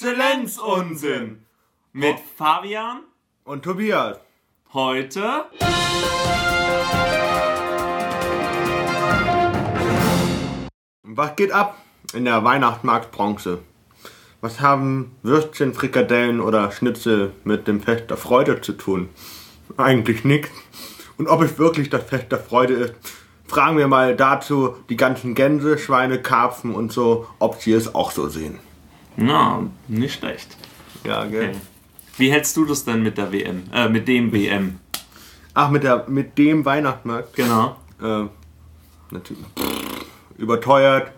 Exzellenzunsinn mit Fabian Und Tobias. heute. Was geht ab in der Weihnachtsmarktbranche? Was haben Würstchen, Frikadellen oder Schnitzel mit dem Fest der Freude zu tun? Eigentlich nichts. Und ob es wirklich das Fest der Freude ist, fragen wir mal dazu die ganzen Gänse, Schweine, Karpfen und so, ob sie es auch so sehen. Na, nicht schlecht. Ja, gell? Okay. Wie hältst du das denn mit der WM? Äh, mit dem WM? Ach, mit, der, mit dem Weihnachtsmarkt? Genau. Äh, natürlich. Überteuert.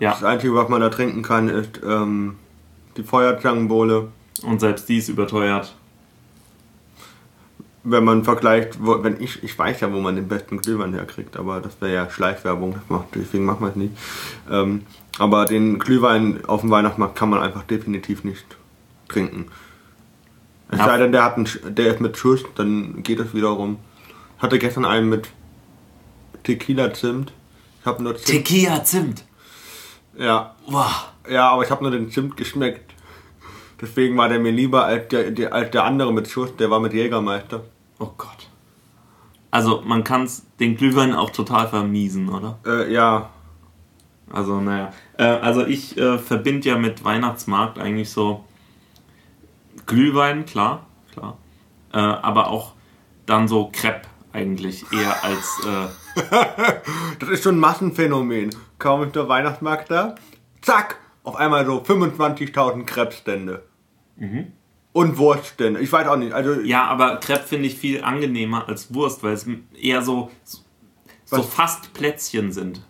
Ja. Das Einzige, was man da trinken kann, ist ähm, die Feuerzangenbowle. Und selbst die ist überteuert. Wenn man vergleicht, wo, wenn ich, ich weiß ja, wo man den besten Glühwein herkriegt, aber das wäre ja Schleichwerbung, deswegen machen wir es nicht. Ähm, aber den Glühwein auf dem Weihnachtsmarkt kann man einfach definitiv nicht trinken. Es Ja. sei denn, der, hat einen, der ist mit Schuss, dann geht es wiederum. Ich hatte gestern einen mit Tequila-Zimt. Ich habe nur Zimt. Tequila Zimt. ja, Wow. ja, aber ich habe nur den Zimt geschmeckt. Deswegen war der mir lieber als der, der, als der andere mit Schuss, der war mit Jägermeister. Oh Gott. Also man kann den Glühwein auch total vermiesen, oder? Äh, ja, Also naja. Äh, also ich äh, verbinde ja mit Weihnachtsmarkt eigentlich so Glühwein, klar, klar. Äh, aber auch dann so Crepe eigentlich eher als äh, Das ist schon ein Massenphänomen. Kaum ist der Weihnachtsmarkt da, zack, auf einmal so 25.000 Krebsstände. Und Wurststände. Ich weiß auch nicht. Also, Ja, aber Crepe finde ich viel angenehmer als Wurst, weil es eher so, so Was? fast Plätzchen sind.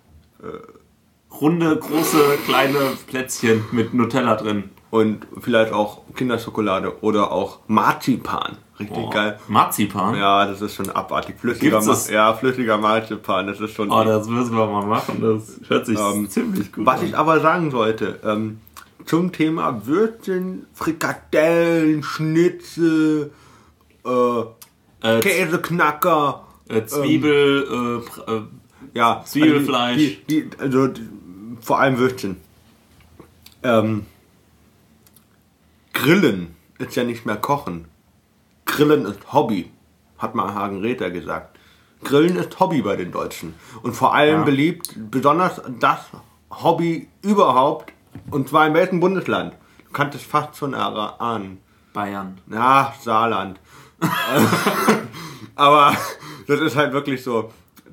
Runde, große, kleine Plätzchen mit Nutella drin. und vielleicht auch Kinderschokolade oder auch Marzipan. Richtig Oh, geil. Marzipan? Ja, das ist schon abartig. Flüssiger, Ma das? ja, flüssiger Marzipan, das ist schon. Oh, das müssen wir mal machen. Das hört sich Ähm, ziemlich gut Was an. ich aber sagen sollte, ähm, zum Thema Würstchen, Frikadellen, Schnitzel, äh, äh, Käseknacker, äh, Zwiebel, äh, pr- äh, Ja, Zwiebelfleisch. Also, die, die, also die, vor allem Würstchen. Ähm, Grillen ist ja nicht mehr Kochen. Grillen ist Hobby, hat mal Hagen Räther gesagt. Grillen ist Hobby bei den Deutschen. Und vor allem Ja. beliebt, besonders das Hobby überhaupt, und zwar in welchem Bundesland? Du kannst es fast schon erahnen. Bayern. Ja, Saarland. Aber das ist halt wirklich so.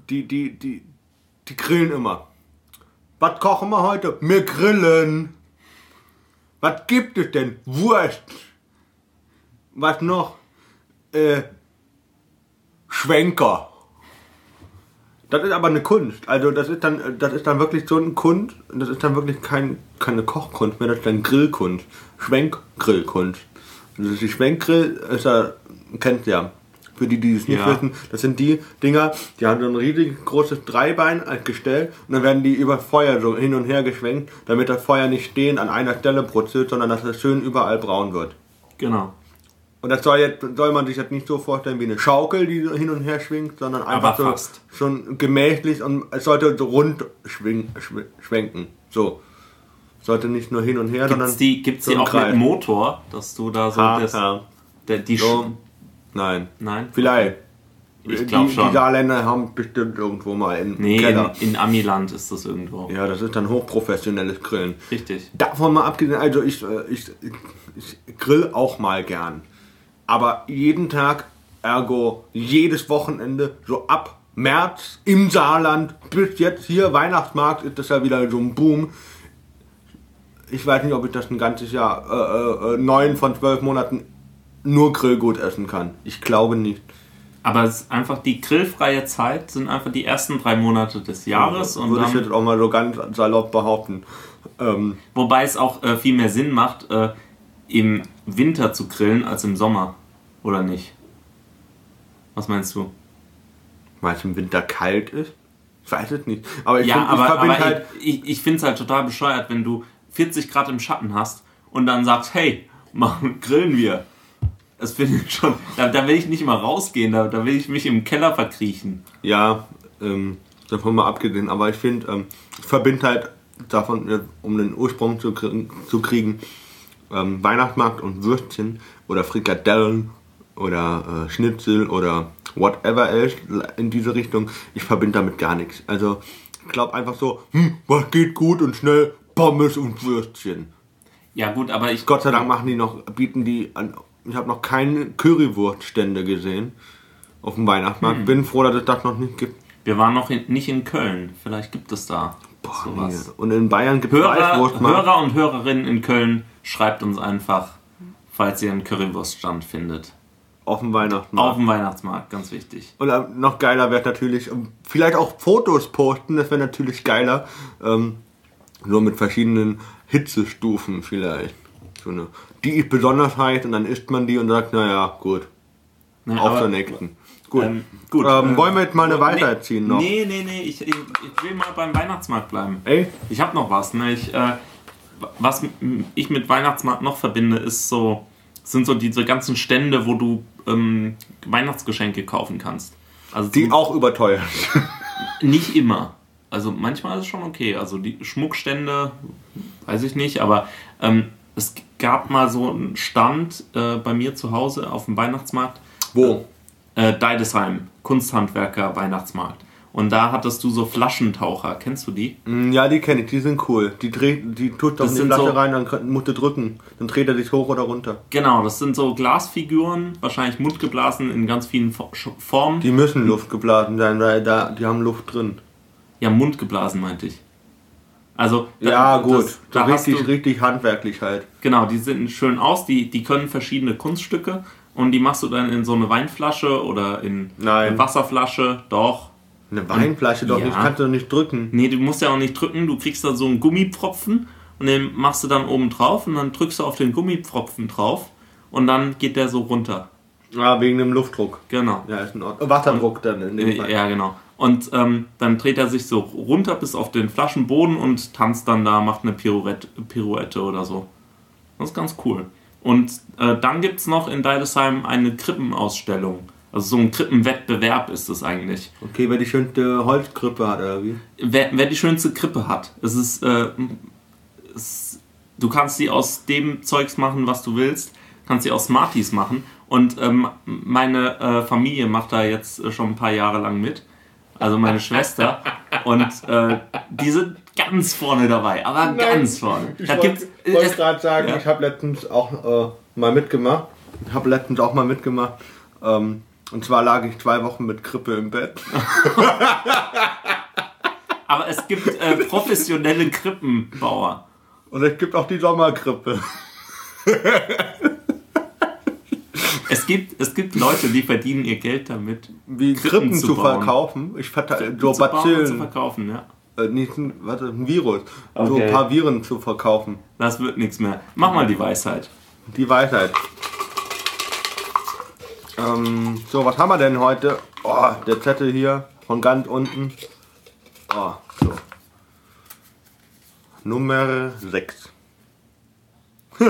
Die, die, die, die grillen immer. Was kochen wir heute? Wir grillen. Was gibt es denn? Wurst. Was noch? Äh, Schwenker. Das ist aber eine Kunst. Also das ist dann, das ist dann wirklich so eine Kunst. Das ist dann wirklich kein, keine Kochkunst mehr, das ist dann Grillkunst. Schwenkgrillkunst. Also die Schwenkgrill ist ja, kennt ihr ja. Für die, die es nicht Ja. wissen, das sind die Dinger, die haben so ein riesig großes Dreibein als Gestell und dann werden die über Feuer so hin und her geschwenkt, damit das Feuer nicht stehend an einer Stelle brutzelt, sondern dass es schön überall braun wird. Genau. Und das soll, jetzt, soll man sich jetzt nicht so vorstellen wie eine Schaukel, die hin und her schwingt, sondern einfach so schon gemächlich und es sollte so rund schwing, schw- schwenken. So. Sollte nicht nur hin und her, Gibt's sondern. die, gibt's so die auch mit. Motor, dass du da so Ha, das, ha. der, die So. Nein. Nein? Vielleicht. Ich glaub die, schon. Die Saarländer haben bestimmt irgendwo mal im Nee, in, Keller. in Amiland ist das irgendwo. Ja, das ist dann hochprofessionelles Grillen. Richtig. Davon mal abgesehen, also ich, äh, ich, ich grill auch mal gern. Aber jeden Tag, ergo jedes Wochenende, so ab März im Saarland bis jetzt hier Weihnachtsmarkt ist das ja wieder so ein Boom. Ich weiß nicht, ob ich das ein ganzes Jahr, äh, äh, äh, neun von zwölf Monaten nur Grillgut essen kann. Ich glaube nicht. Aber es ist einfach die grillfreie Zeit sind einfach die ersten drei Monate des Jahres und Würde ich jetzt auch mal so ganz salopp behaupten. Ähm, wobei es auch äh, viel mehr Sinn macht, äh, im Winter zu grillen als im Sommer, oder nicht? Was meinst du? weil es im Winter kalt ist? Ich weiß es nicht. Aber ich, ja, find, ich aber, halt. ich, ich finde es halt total bescheuert, wenn du 40 Grad im Schatten hast und dann sagst, hey, machen, grillen wir. Das finde ich schon, da, da will ich nicht mal rausgehen, da, da will ich mich im Keller verkriechen. Ja, ähm, davon mal abgesehen, aber ich finde, ähm, ich verbinde halt davon, äh, um den Ursprung zu kriegen, ähm, Weihnachtsmarkt und Würstchen oder Frikadellen oder äh, Schnitzel oder whatever else in diese Richtung, ich verbinde damit gar nichts. Also ich glaube einfach so, hm, was geht gut und schnell, Pommes und Würstchen. Ja gut, aber ich... Gott sei Dank machen die noch, bieten die an, ich habe noch keine Currywurststände gesehen auf dem Weihnachtsmarkt. Hm. Bin froh, dass es das noch nicht gibt. Wir waren noch in, nicht in Köln. Vielleicht gibt es da sowas. Nee. Und in Bayern gibt es Hörer. Hörer und Hörerinnen in Köln, schreibt uns einfach, falls ihr einen Currywurststand findet. Auf dem Weihnachtsmarkt. Auf dem Weihnachtsmarkt, ganz wichtig. Und ähm, noch geiler wäre natürlich, ähm, vielleicht auch Fotos posten, das wäre natürlich geiler. Ähm, nur mit verschiedenen Hitzestufen vielleicht. So eine, die ist besonders heiß und dann isst man die und sagt, naja, gut, Ja, auf zur nächsten. Gut. Ähm, gut, Ähm, äh, wollen wir jetzt mal eine nee, weiterziehen noch? Nee, nee, nee, ich, ich, ich will mal beim Weihnachtsmarkt bleiben. Ey, Ich habe noch was. Ne? Ich, äh, was ich mit Weihnachtsmarkt noch verbinde, ist so, sind so diese ganzen Stände, wo du ähm, Weihnachtsgeschenke kaufen kannst. Also die auch überteuert. nicht immer. Also manchmal ist es schon okay. Also die Schmuckstände, weiß ich nicht, aber ähm, es gab mal so einen Stand äh, bei mir zu Hause auf dem Weihnachtsmarkt. Wo? Äh, Deidesheim, Kunsthandwerker Weihnachtsmarkt. Und da hattest du so Flaschentaucher. Kennst du die? Mm, Ja, die kenne ich, die sind cool. Die, dreht, die tut doch Das in die sind Flasche so- rein, dann musst du drücken. Dann dreht er sich hoch oder runter. Genau, das sind so Glasfiguren, wahrscheinlich mundgeblasen in ganz vielen Formen. Die müssen Luft geblasen sein, weil da, die haben Luft drin. Ja, mundgeblasen meinte ich. Also, da- Ja, das- gut. Da so hast richtig, du, richtig handwerklich halt. genau, die sehen schön aus, die, die können verschiedene Kunststücke und die machst du dann in so eine Weinflasche oder in Nein. eine Wasserflasche. Doch. Eine Weinflasche doch Ja. nicht, kannst du nicht drücken. Nee, du musst ja auch nicht drücken, du kriegst da so einen Gummipfropfen und den machst du dann oben drauf und dann drückst du auf den Gummipfropfen drauf und dann geht der so runter. Ja, wegen dem Luftdruck. Genau. Ja, ist ein Ort. Wasserdruck dann in dem Fall. Ja, genau. Und ähm, dann dreht er sich so runter bis auf den Flaschenboden und tanzt dann da, macht eine Pirouette, Pirouette oder so. Das ist ganz cool. Und äh, dann gibt es noch in Deidesheim eine Krippenausstellung. Also so ein Krippenwettbewerb ist es eigentlich. Okay, wer die schönste Holzkrippe hat, oder wie? Wer, wer die schönste Krippe hat. Es ist, äh, es, du kannst sie aus dem Zeugs machen, was du willst. Kannst sie aus Smarties machen. Und ähm, meine äh, Familie macht da jetzt äh, schon ein paar Jahre lang mit. Also meine Schwester. Und äh, die sind ganz vorne dabei. Aber ganz vorne. Ich wollte wollt gerade sagen, ja. ich habe letztens auch äh, mal mitgemacht. Ich habe letztens auch mal mitgemacht. Ähm, und zwar lag ich zwei Wochen mit Krippe im Bett. aber es gibt äh, professionelle Krippenbauer. Und es gibt auch die Sommerkrippe. Es gibt, es gibt Leute, die verdienen ihr Geld damit, Wie Krippen Krippen, zu zu, bauen. verkaufen. Ich verteile so und zu Bazillen. verkaufen. Ja. Äh, nicht ein, warte, ein Virus. So Okay. ein paar Viren zu verkaufen. Das wird nichts mehr. Mach mal die Weisheit. Die Weisheit. Ähm, so, was haben wir denn heute? Oh, der Zettel hier von ganz unten. Oh, so. Nummer 6.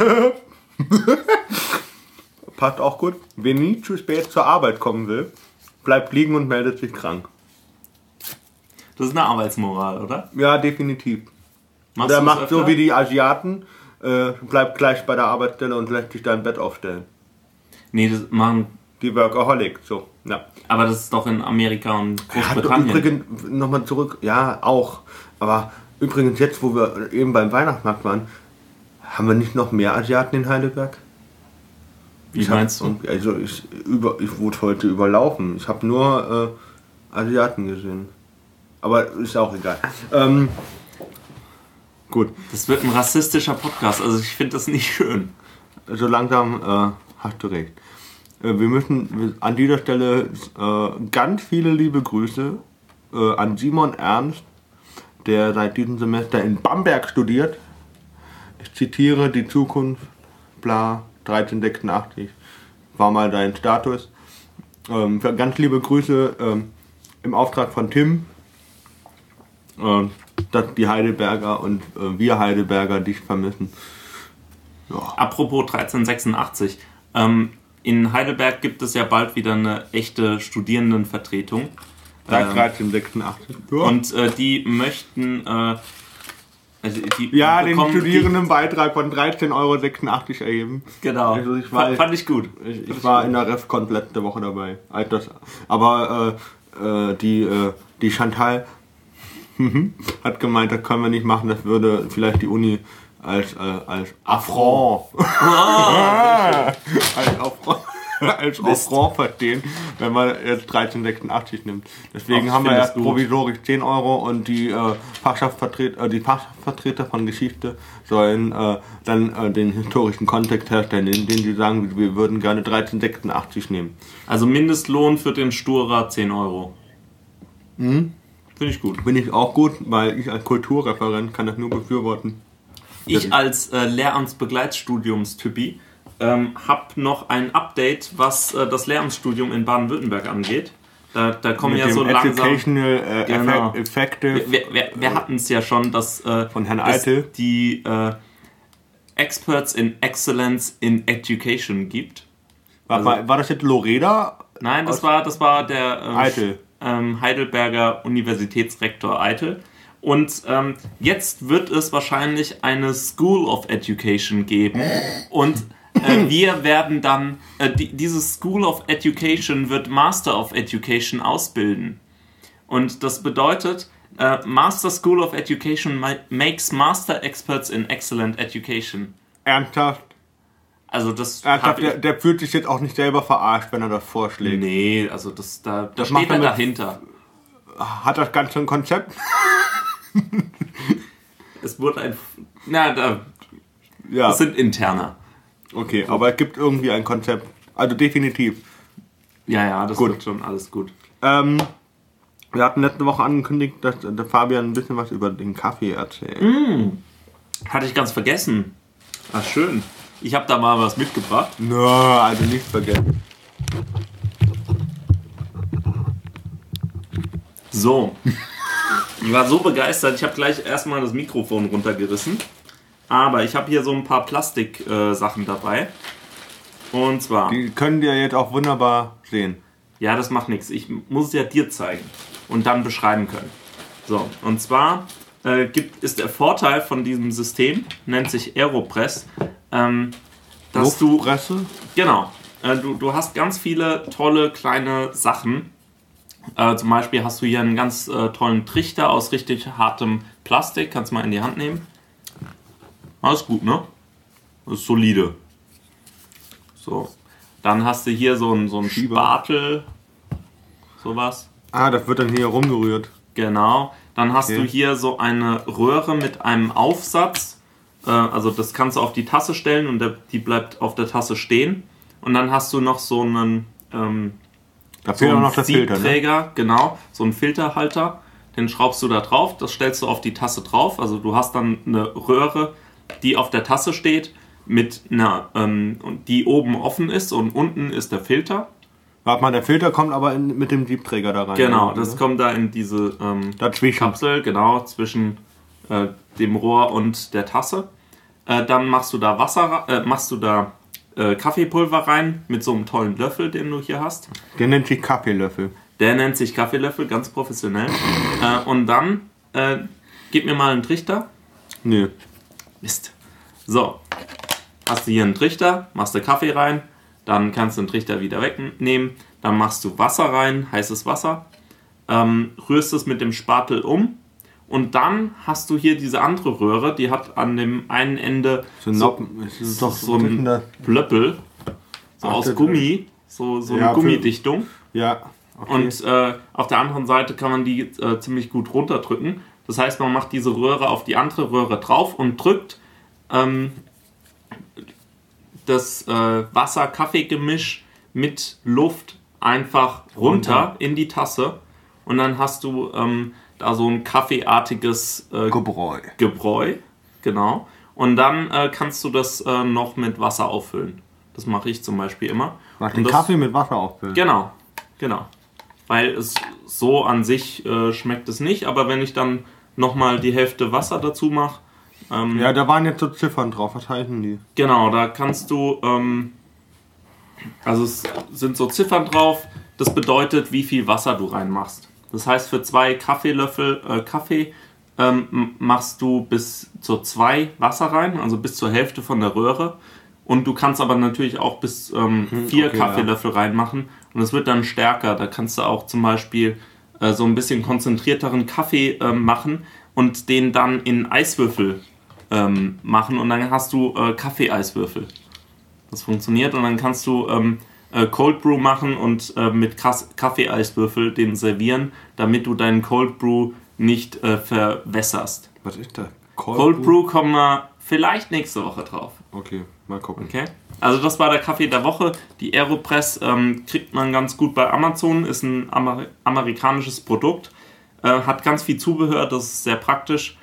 Passt auch gut. Wer nie zu spät zur Arbeit kommen will, bleibt liegen und meldet sich krank. Das ist eine Arbeitsmoral, oder? Ja, definitiv. Machst Der du's macht öfter? so wie die Asiaten, äh, bleibt gleich bei der Arbeitsstelle und lässt sich da im Bett aufstellen. Nee, das machen. Die Workaholic, so. Ja. Aber das ist doch in Amerika und Ja, Großbritannien. übrigens, nochmal zurück, ja, auch. Aber übrigens, jetzt, wo wir eben beim Weihnachtsmarkt waren, haben wir nicht noch mehr Asiaten in Heidelberg? wie Ich hab- meinst du? Also, ich, über, ich wurde heute überlaufen. Ich habe nur äh, Asiaten gesehen. Aber ist auch egal. Ähm, gut, Das wird ein rassistischer Podcast. Also ich finde das nicht schön. so langsam äh, hast du recht. Äh, wir müssen an dieser Stelle äh, ganz viele liebe Grüße äh, an Simon Ernst, der seit diesem Semester in Bamberg studiert. Ich zitiere die Zukunft, bla, 1386 war mal dein Status. Ähm, ganz liebe Grüße ähm, im Auftrag von Tim, dass die Heidelberger und wir Heidelberger dich vermissen. Apropos 1386. Ähm, in Heidelberg gibt es ja bald wieder eine echte Studierendenvertretung. Seit Ähm, 1386. Ja. Und äh, die möchten äh, Also die Ja, den Studierendenbeitrag von 13,86 Euro erheben. Genau. Also ich war- fand, ich gut. Ich, ich war in der Refcon letzte Woche dabei. Das, aber äh, äh, die, äh, die Chantal hat gemeint, das können wir nicht machen, das würde vielleicht die Uni als, äh, als Affront, als Affront, als Affront verstehen, wenn man jetzt 1386 nimmt. Deswegen Ach, haben wir erst provisorisch 10 Euro und die äh, Fachschaftsvertreter, äh, die Fachvertreter von Geschichte sollen äh, dann äh, den historischen Kontext herstellen, in dem sie sagen, wir würden gerne 1386 nehmen. Also Mindestlohn für den Sturer 10 Euro. Mhm. Finde ich gut. Bin ich auch gut, weil ich als Kulturreferent kann das nur befürworten. Ich als äh, Lehramtsbegleitstudiumstypi ähm, habe noch ein Update, was äh, das Lehramtsstudium in Baden-Württemberg angeht. Da, da kommen Mit ja so langsam... Educational äh, Genau. Effect, Effective. Wir, wir, wir hatten es ja schon, dass, äh, Von Herrn Eitel. die äh, Experts in Excellence in Education gibt. war, war, war das jetzt Loreda? Nein, das war, das war der ähm, Eitel. ähm, Heidelberger Universitätsrektor Eitel. Und ähm, jetzt wird es wahrscheinlich eine School of Education geben. Und äh, wir werden dann, äh, die, diese School of Education wird Master of Education ausbilden. Und das bedeutet, äh, Master School of Education ma- makes Master Experts in Excellent Education. Ernsthaft? Also das Ernsthaft, der, der fühlt sich jetzt auch nicht selber verarscht, wenn er das vorschlägt. Nee, also das, da, da Das steht er er dahinter. Hat das Ganze ein Konzept? Es wurde ein. Na, da, Ja. das sind interner. Okay, aber es gibt irgendwie ein Konzept. Also definitiv. Ja, ja, das Gut. wird schon alles gut. Ähm, wir hatten letzte Woche angekündigt, dass der Fabian ein bisschen was über den Kaffee erzählt. Hatte ich ganz vergessen. Ach, schön. Ich habe da mal was mitgebracht. Nö, also nicht vergessen. So. Ich war so begeistert, ich habe gleich erstmal das Mikrofon runtergerissen. Aber ich habe hier so ein paar Plastik-Sachen äh, dabei. Und zwar. Die können wir jetzt auch wunderbar sehen. Ja, das macht nichts. Ich muss es ja dir zeigen und dann beschreiben können. So, und zwar äh, gibt, ist der Vorteil von diesem System, nennt sich Aeropress, ähm, dass du, Luftpresse? genau, äh, du, du hast ganz viele tolle kleine Sachen. Äh, zum Beispiel hast du hier einen ganz äh, tollen Trichter aus richtig hartem Plastik, kannst du mal in die Hand nehmen. Alles gut, ne? Das ist solide. So. Dann hast du hier so einen, so einen Schieber. Spatel. Sowas. Ah, das wird dann hier rumgerührt. Genau. Dann hast Okay. du hier so eine Röhre mit einem Aufsatz. Äh, also das kannst du auf die Tasse stellen und der, die bleibt auf der Tasse stehen. Und dann hast du noch so einen, ähm, Da so fehlt auch einen noch der Filter, ne? Genau, so einen Filterhalter. Den schraubst du da drauf, das stellst du auf die Tasse drauf. Also du hast dann eine Röhre, die auf der Tasse steht, mit einer, ähm, die oben offen ist und unten ist der Filter. Warte mal, der Filter kommt aber in, mit dem Siebträger da rein. Genau, oder? das kommt da in diese ähm. Kapsel, genau, zwischen äh, dem Rohr und der Tasse. Äh, dann machst du da Wasser, äh, machst du da äh, Kaffeepulver rein mit so einem tollen Löffel, den du hier hast. Der nennt sich Kaffeelöffel. Der nennt sich Kaffeelöffel, ganz professionell. äh, und dann äh, gib mir mal einen Trichter. Nö. Mist. So, hast du hier einen Trichter, machst du Kaffee rein, dann kannst du den Trichter wieder wegnehmen, dann machst du Wasser rein, heißes Wasser, ähm, rührst es mit dem Spatel um und dann hast du hier diese andere Röhre, die hat an dem einen Ende So, Noppen. Ist doch so ein? Plöppel, so Ach, aus Gummi, so, so eine Ja, für- Gummidichtung. Ja. Okay. Und äh, auf der anderen Seite kann man die äh, ziemlich gut runterdrücken. Das heißt, man macht diese Röhre auf die andere Röhre drauf und drückt ähm, das äh, Wasser-Kaffee-Gemisch mit Luft einfach runter, Runter. in die Tasse. Und dann hast du ähm, da so ein kaffeeartiges äh, Gebräu. Gebräu. Genau. Und dann äh, kannst du das äh, noch mit Wasser auffüllen. Das mache ich zum Beispiel immer. Mach den das- Kaffee mit Wasser auffüllen. Genau, genau. Weil es so an sich äh, schmeckt es nicht, aber wenn ich dann nochmal die Hälfte Wasser dazu mache, ähm, Ja, da waren jetzt so Ziffern drauf. Was heißen die? genau, da kannst du, ähm, also es sind so Ziffern drauf, das bedeutet, wie viel Wasser du reinmachst. Das heißt, für zwei Kaffeelöffel äh, Kaffee ähm, machst du bis zu zwei Wasser rein, also bis zur Hälfte von der Röhre. Und du kannst aber natürlich auch bis ähm, vier okay, Kaffeelöffel reinmachen. Und es wird dann stärker. Da kannst du auch zum Beispiel äh, so ein bisschen konzentrierteren Kaffee ähm, machen und den dann in Eiswürfel ähm, machen. Und dann hast du äh, Kaffee-Eiswürfel. Das funktioniert. Und dann kannst du ähm, äh, Cold Brew machen und äh, mit Kas- Kaffee-Eiswürfel den servieren, damit du deinen Cold Brew nicht äh, verwässerst. Was ist das? Cold Brew kommen wir vielleicht nächste Woche drauf. Okay, mal gucken. Okay? Also das war der Kaffee der Woche. Die Aeropress ähm, kriegt man ganz gut bei Amazon, ist ein Amer amerikanisches Produkt, äh, hat ganz viel Zubehör, das ist sehr praktisch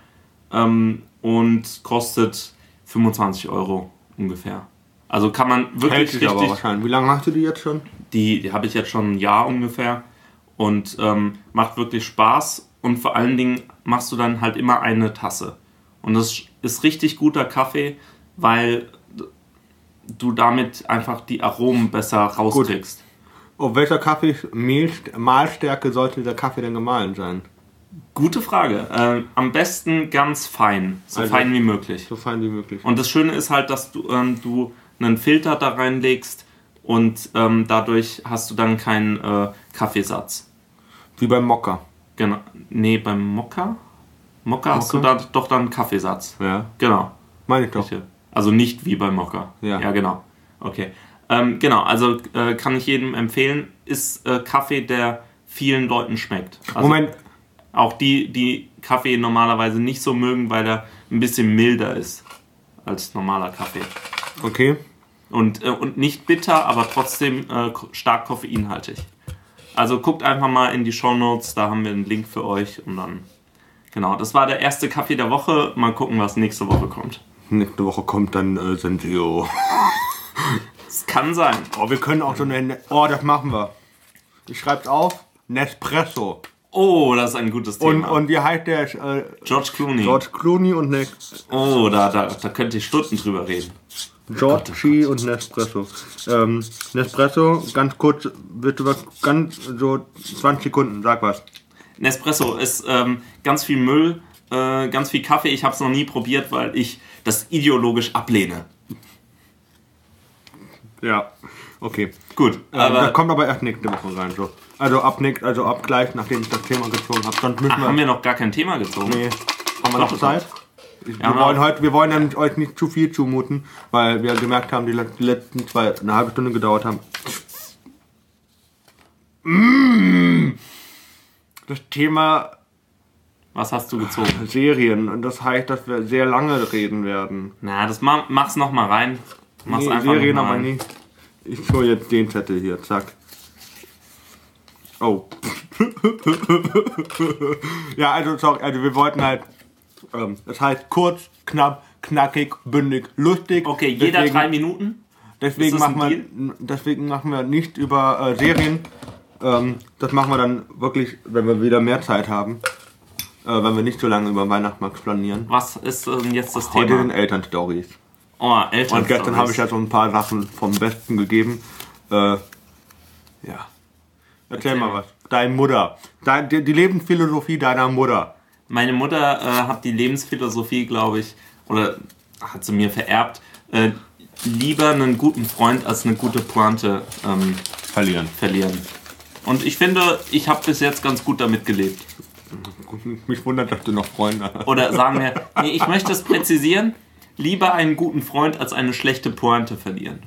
ähm, und kostet 25 Euro ungefähr. Also kann man Hält wirklich aber richtig... wahrscheinlich. Wie lange hast du die jetzt schon? Die, die habe ich jetzt schon ein Jahr ungefähr und ähm, macht wirklich Spaß und vor allen Dingen machst du dann halt immer eine Tasse. Und das ist richtig guter Kaffee, weil du damit einfach die Aromen besser rauskriegst. Auf welcher Kaffee Mahlstärke sollte der Kaffee denn gemahlen sein? Gute Frage. Ähm, am besten ganz fein, so Also- fein wie möglich. So fein wie möglich. Und das Schöne ist halt, dass du, ähm, du einen Filter da reinlegst und ähm, dadurch hast du dann keinen äh, Kaffeesatz. Wie beim Mokka. Genau. Nee, beim Mokka? Mokka hast du da doch dann Kaffeesatz. Ja. Genau. Meine ich doch. Also nicht wie beim Mokka. Ja. Ja, genau. Okay. Ähm, genau, also äh, kann ich jedem empfehlen, ist äh, Kaffee, der vielen Leuten schmeckt. Also Moment, Auch die, die Kaffee normalerweise nicht so mögen, weil er ein bisschen milder ist als normaler Kaffee. okay. Und, äh, und nicht bitter, aber trotzdem äh, stark koffeinhaltig. Also guckt einfach mal in die Show Notes, da haben wir einen Link für euch und dann. Genau, das war der erste Kaffee der Woche. Mal gucken, was nächste Woche kommt. Nächste Woche kommt dann äh, Sensio. Es kann sein. Oh, wir können auch so eine. Oh, das machen wir. Ich schreib's auf. Nespresso. Oh, das ist ein gutes Und, Thema. und wie heißt der? Äh, George Clooney. George Clooney und ne Oh, da, da, da könnt ihr Stunden drüber reden. George Chi und Nespresso. Ähm, Nespresso, ganz kurz, bitte was, ganz so 20 Sekunden, sag was. Nespresso ist ähm, ganz viel Müll, äh, ganz viel Kaffee. Ich habe es noch nie probiert, weil ich das ideologisch ablehne. Ja, okay. Gut, Ähm, da aber kommt aber erst nächste Woche rein. So. Also ab nächst, also ab gleich, nachdem ich das Thema gezogen habe. Sonst müssen ach, wir. haben wir noch gar kein Thema gezogen. nee, haben wir noch Doch, Zeit? Ja, wir, wollen heute, wir wollen dann euch nicht zu viel zumuten, weil wir gemerkt haben, die die letzten zwei eine halbe Stunde gedauert haben. Mm. Das Thema Was hast du gezogen? Serien und das heißt, dass wir sehr lange reden werden. Na, das ma mach's noch mal rein. Mach's Nee, einfach Serien aber nicht. Ich hole jetzt den Zettel hier, zack. Oh. ja, also sorry, also wir wollten halt, ähm, das heißt kurz, knapp, knackig, bündig, lustig. Okay, jeder deswegen, drei Minuten. Deswegen machen, wir, deswegen machen wir nicht über äh, Serien. Ähm, das machen wir dann wirklich, wenn wir wieder mehr Zeit haben. Äh, wenn wir nicht so lange über Weihnachtsmarkt planieren. Was ist denn jetzt das Heute Thema? den Elternstories. Oh, Eltern. Und gestern habe ich ja so ein paar Sachen vom Besten gegeben. Äh, ja. Erzähl, Erzähl mal mal. was. Deine Mutter. Dein, die, die Lebensphilosophie deiner Mutter. Meine Mutter äh, hat die Lebensphilosophie, glaube ich, oder hat sie mir vererbt, äh, lieber einen guten Freund als eine gute Pointe ähm, Verlieren. verlieren. Und ich finde, ich habe bis jetzt ganz gut damit gelebt. Mich wundert, dass du noch Freunde hast. Oder sagen wir, nee, ich möchte es präzisieren, lieber einen guten Freund als eine schlechte Pointe verlieren.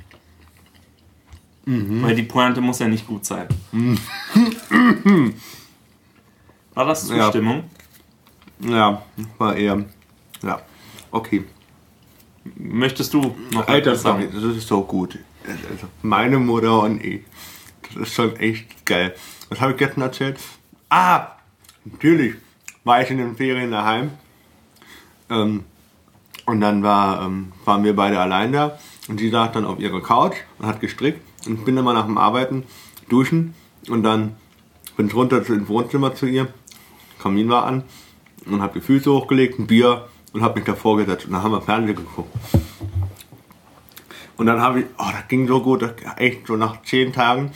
Weil die Pointe muss ja nicht gut sein. War das. Zustimmung? Ja, war eher. Ja, okay. Möchtest du noch Alter, etwas sorry, das ist so gut. Also, meine Mutter und ich. Das ist schon echt geil. Was habe ich gestern erzählt? Ah, natürlich war ich in den Ferien daheim. Ähm, und dann war, ähm, waren wir beide allein da. Und sie saß dann auf ihrer Couch und hat gestrickt. Und ich bin immer nach dem Arbeiten duschen. Und dann bin ich runter ins Wohnzimmer zu ihr. Kamin war an. Und habe die Füße hochgelegt, ein Bier. Und habe mich davor gesetzt. Und dann haben wir Fernsehen geguckt. Und dann habe ich, oh, das ging so gut, das, echt so nach zehn Tagen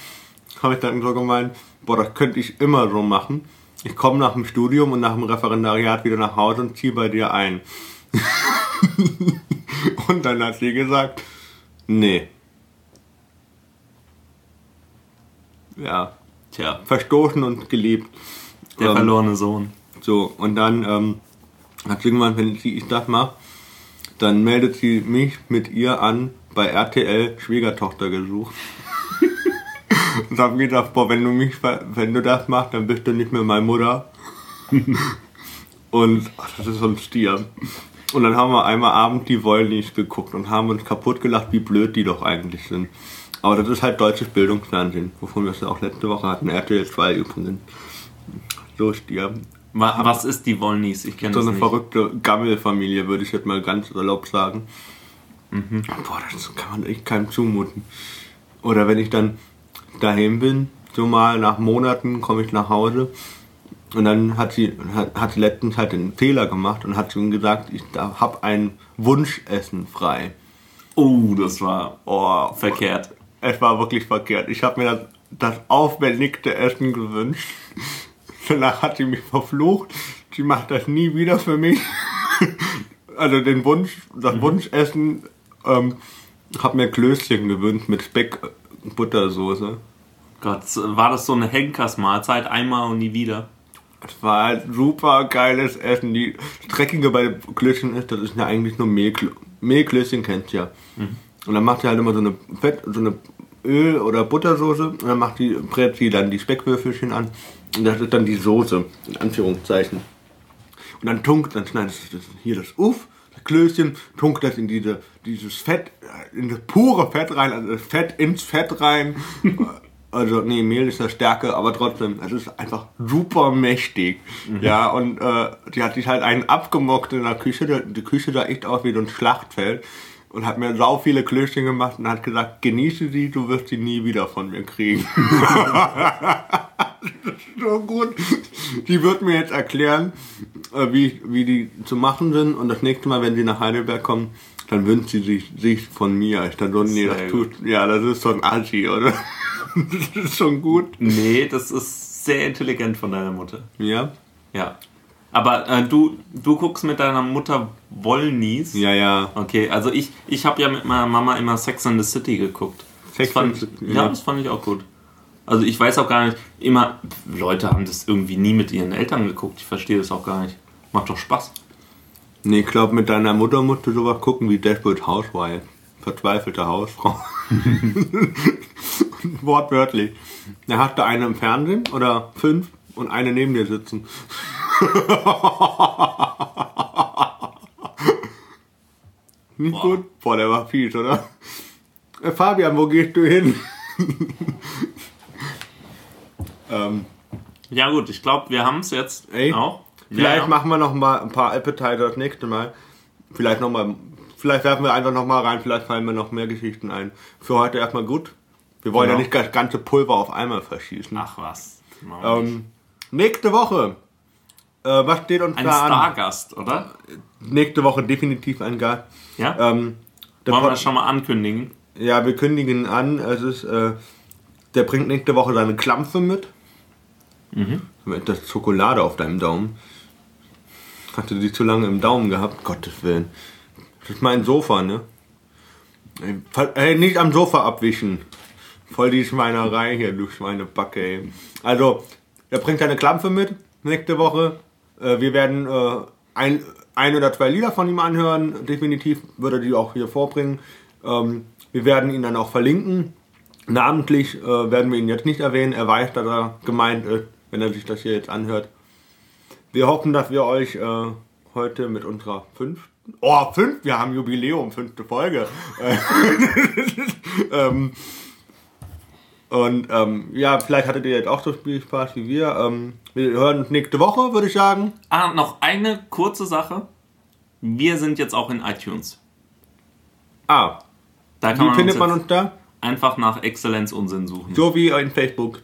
habe ich dann so gemeint, boah, das könnte ich immer so machen. ich komme nach dem Studium und nach dem Referendariat wieder nach Hause und ziehe bei dir ein. und dann hat sie gesagt, nee. Ja, Tja, verstoßen und geliebt. der Ähm, verlorene Sohn. So, und dann ähm, hat sie irgendwann, wenn sie ich das mache, dann meldet sie mich mit ihr an bei RTL Schwiegertochter gesucht. und hab gedacht, boah, wenn du mich, wenn du das machst, dann bist du nicht mehr meine Mutter. und ach, das ist so ein Stier. Und dann haben wir einmal Abend die Wollnies geguckt und haben uns kaputt gelacht, wie blöd die doch eigentlich sind. Aber das ist halt deutsches Bildungsfernsehen, wovon wir es ja auch letzte Woche hatten, RTL 2 übrigens. So Stier. Wa was ist die Wollnies? Ich kenne So das eine nicht. verrückte Gammelfamilie, würde ich jetzt mal ganz erlaubt sagen. Boah, das kann man echt keinem zumuten. Oder wenn ich dann daheim bin, so mal nach Monaten komme ich nach Hause und dann hat sie, hat, hat sie letztens halt einen Fehler gemacht und hat schon gesagt, ich habe ein Wunschessen frei. Oh, das war Oh, verkehrt. es war wirklich verkehrt. Ich habe mir das, das aufwendigste Essen gewünscht. Danach hat sie mich verflucht. Sie macht das nie wieder für mich. Also den Wunsch, das Wunschessen, ähm, habe mir Klößchen gewünscht mit Speck, äh, Buttersoße. Gott, war das so eine Henkersmahlzeit einmal und nie wieder? Es war halt super geiles Essen. Die das Dreckige bei Klößchen ist, das ist ja eigentlich nur Mehlklö Mehlklößchen, kennst du ja. Und dann macht sie halt immer so eine Fett, so eine Öl- oder Buttersoße und dann macht die, brät sie dann die Speckwürfelchen an und das ist dann die Soße, in Anführungszeichen. Und dann tunkt, dann schneidet sie das, hier das Uff, das Klößchen, tunkt das in diese, dieses Fett, äh, in das pure Fett rein, also das Fett ins Fett rein. Also, nee, Mehl ist ja Stärke, aber trotzdem, es ist einfach super mächtig. Ja, und äh, die hat sich halt einen abgemockt in der Küche. Die, die Küche sah echt aus wie so ein Schlachtfeld. Und hat mir sau viele Klößchen gemacht und hat gesagt, genieße sie, du wirst sie nie wieder von mir kriegen. so gut. Die wird mir jetzt erklären, äh, wie, wie die zu machen sind. Und das nächste Mal, wenn sie nach Heidelberg kommen, dann wünscht sie sich, sich von mir. Ich dann so, nee, das tut, ja, das ist so ein Assi, oder? das ist schon gut. Nee, das ist sehr intelligent von deiner Mutter. Ja? Ja. Aber äh, du, du guckst mit deiner Mutter Wollnies. Ja, ja. Okay, also ich, ich habe ja mit meiner Mama immer Sex and the City geguckt. Sex and the City, ja. ja. das fand ich auch gut. Also ich weiß auch gar nicht, immer, Leute haben das irgendwie nie mit ihren Eltern geguckt. Ich verstehe das auch gar nicht. Macht doch Spaß. Nee, ich glaube, mit deiner Mutter musst du sowas gucken wie Desperate Housewife. Verzweifelte Hausfrau. Wortwörtlich. Da hast du eine im Fernsehen oder fünf und eine neben dir sitzen. Nicht Boah. gut? Boah, der war fies, oder? Äh, Fabian, wo gehst du hin? ähm, Ja gut, ich glaube, wir haben es jetzt Ey, auch. Vielleicht ja, ja. machen wir noch mal ein paar Appetizer das nächste Mal. Vielleicht noch mal, vielleicht werfen wir einfach noch mal rein. Vielleicht fallen mir noch mehr Geschichten ein. Für heute erstmal gut. Wir wollen Genau. ja nicht das ganze Pulver auf einmal verschießen. Ach was. Ähm, nächste Woche. Äh, was steht uns Ein da an? Stargast, oder? Nächste Woche definitiv ein Gast. Ja? Ähm, Wollen wir das schon mal ankündigen? ja, wir kündigen an. Es ist, äh, der bringt nächste Woche seine Klampfe mit. Mhm. Mit der Schokolade auf deinem Daumen. Hast du die zu lange im Daumen gehabt? Gottes Willen. Das ist mein Sofa, ne? Ey, nicht am Sofa abwischen. Voll die Schweinerei hier, du Schweinebacke, ey. Also, er bringt seine Klampfe mit nächste Woche. Äh, wir werden äh, ein, ein oder zwei Lieder von ihm anhören. Definitiv wird er die auch hier vorbringen. Ähm, wir werden ihn dann auch verlinken. Namentlich äh, werden wir ihn jetzt nicht erwähnen. Er weiß, dass er gemeint ist, wenn er sich das hier jetzt anhört. Wir hoffen, dass wir euch äh, heute mit unserer fünften. Oh, fünf! Wir haben Jubiläum, fünfte Folge. Äh, ähm, und ähm, ja, vielleicht hattet ihr jetzt auch so viel Spaß wie wir. Ähm, wir hören uns nächste Woche, würde ich sagen. Ah, noch eine kurze Sache. Wir sind jetzt auch in iTunes. Ah, Da wie findet man uns da? einfach nach Exzellenzunsinn suchen. So wie in Facebook.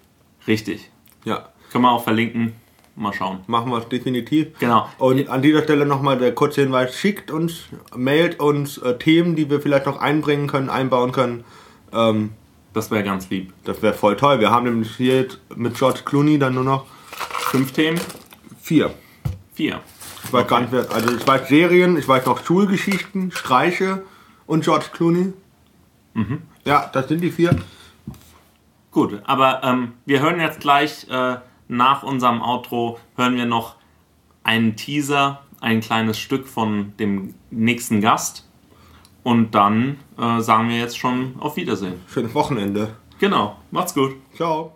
Richtig. Ja. Können wir auch verlinken. Mal schauen. Machen wir es definitiv. Genau. Und an dieser Stelle nochmal der kurze Hinweis: schickt uns, mailt uns äh, Themen, die wir vielleicht noch einbringen können, einbauen können. Ähm, das wäre ganz lieb. Das wäre voll toll. Wir haben nämlich hier mit George Clooney dann nur noch. Fünf Themen? Vier. Vier. Ich weiß okay. gar nicht, wer, also ich weiß Serien, ich weiß noch Schulgeschichten, Streiche und George Clooney. Mhm. Ja, das sind die vier. Gut, aber ähm, wir hören jetzt gleich äh, nach unserem Outro, hören wir noch einen Teaser, ein kleines Stück von dem nächsten Gast. Und dann äh, sagen wir jetzt schon auf Wiedersehen. Schönes Wochenende. Genau, macht's gut. Ciao.